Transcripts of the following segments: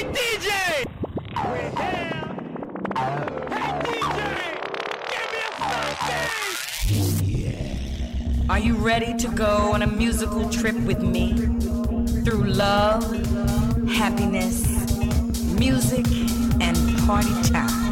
Hey DJ! We're here! Hey DJ! Give me a something! Are you ready to go on a musical trip with me? Through love, happiness, music, and party time.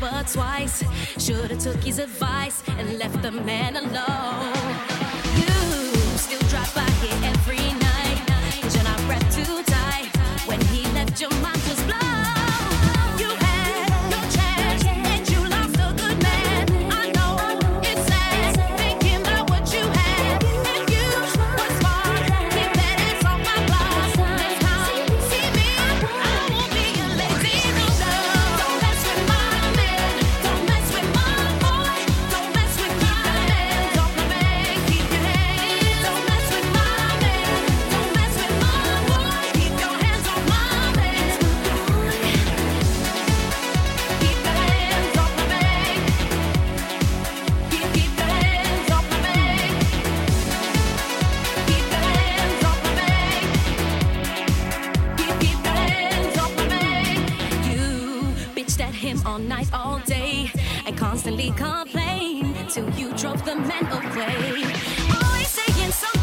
but twice. Should've took his advice and left the man alone. I constantly complain till you drove the men away. Always saying something.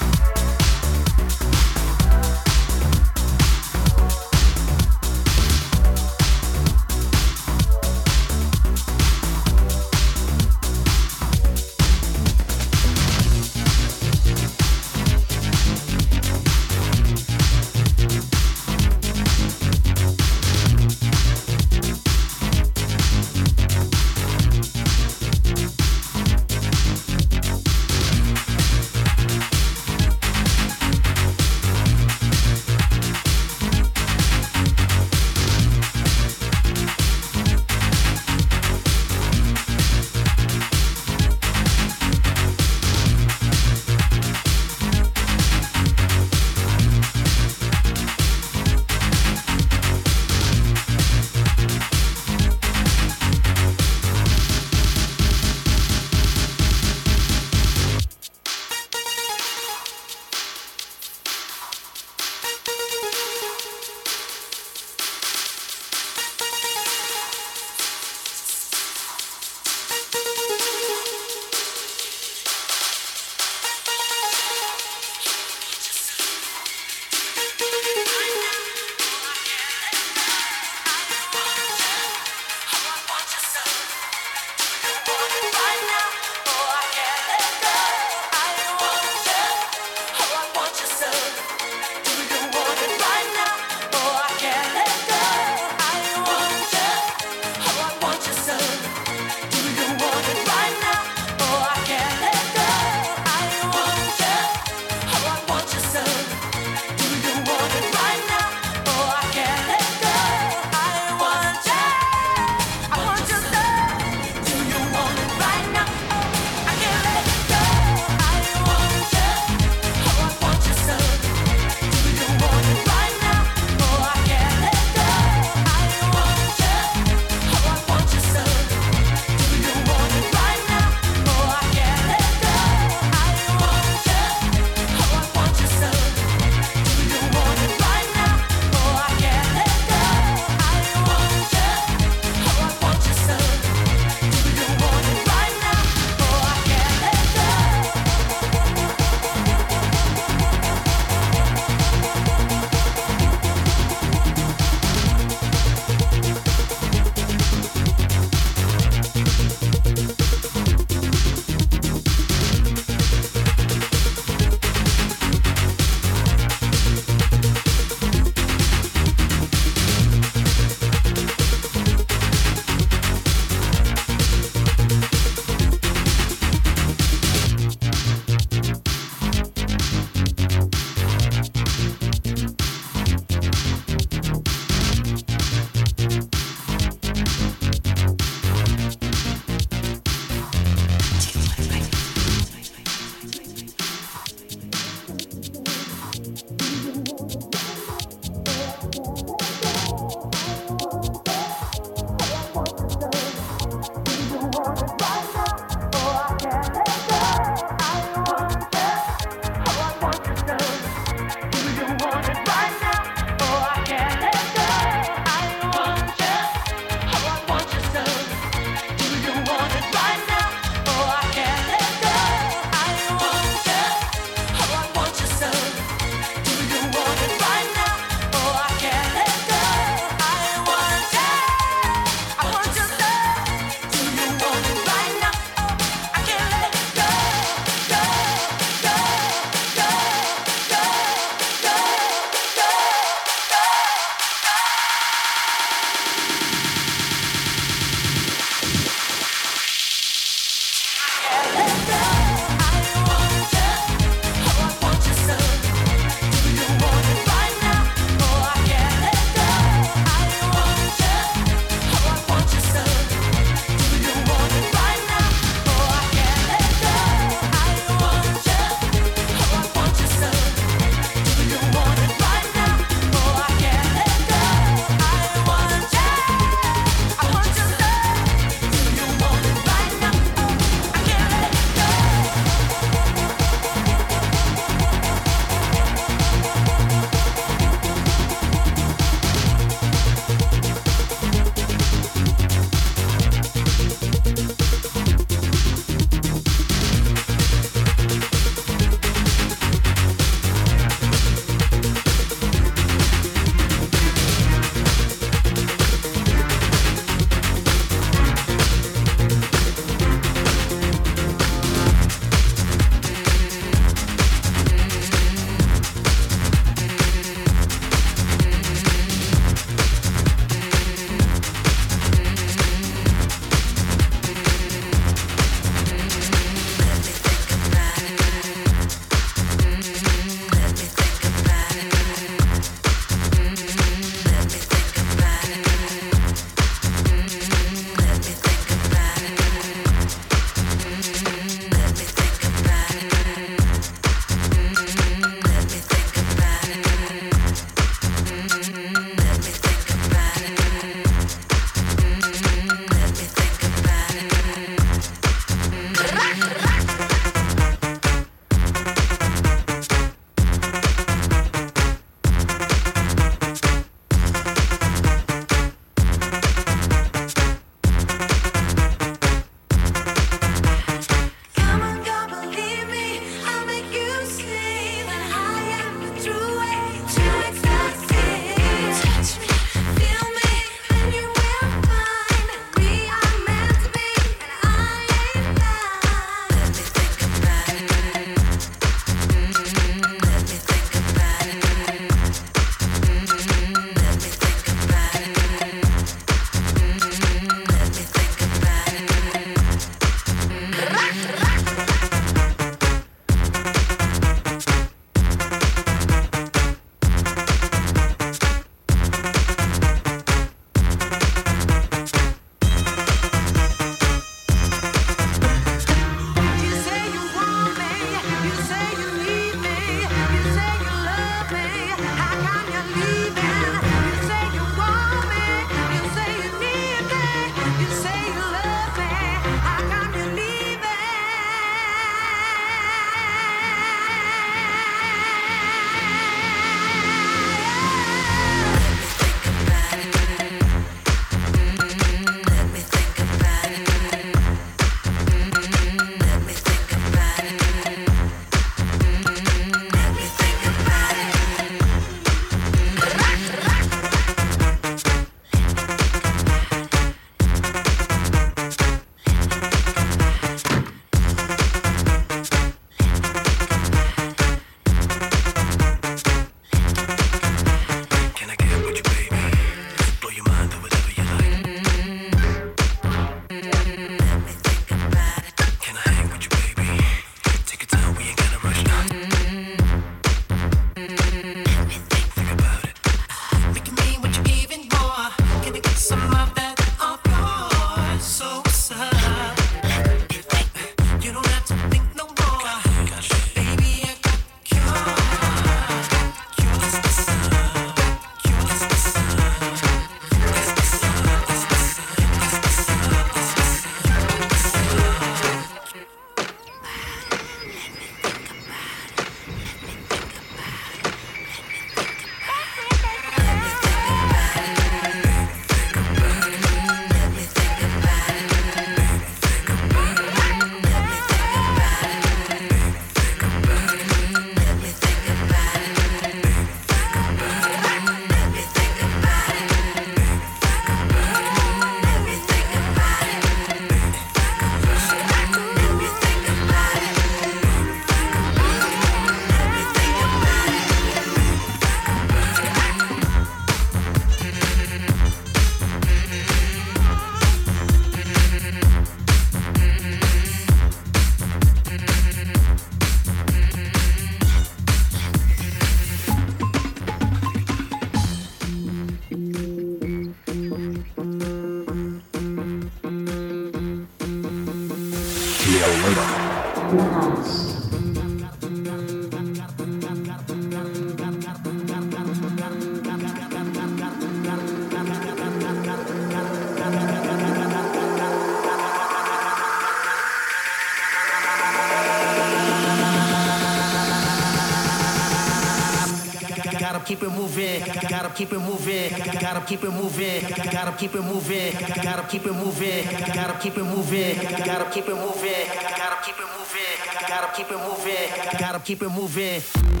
Keep it moving, gotta keep it moving, gotta keep it moving, gotta keep it moving, gotta keep it moving, gotta keep it moving, gotta keep it moving, gotta keep it moving, gotta keep it moving, gotta keep it moving.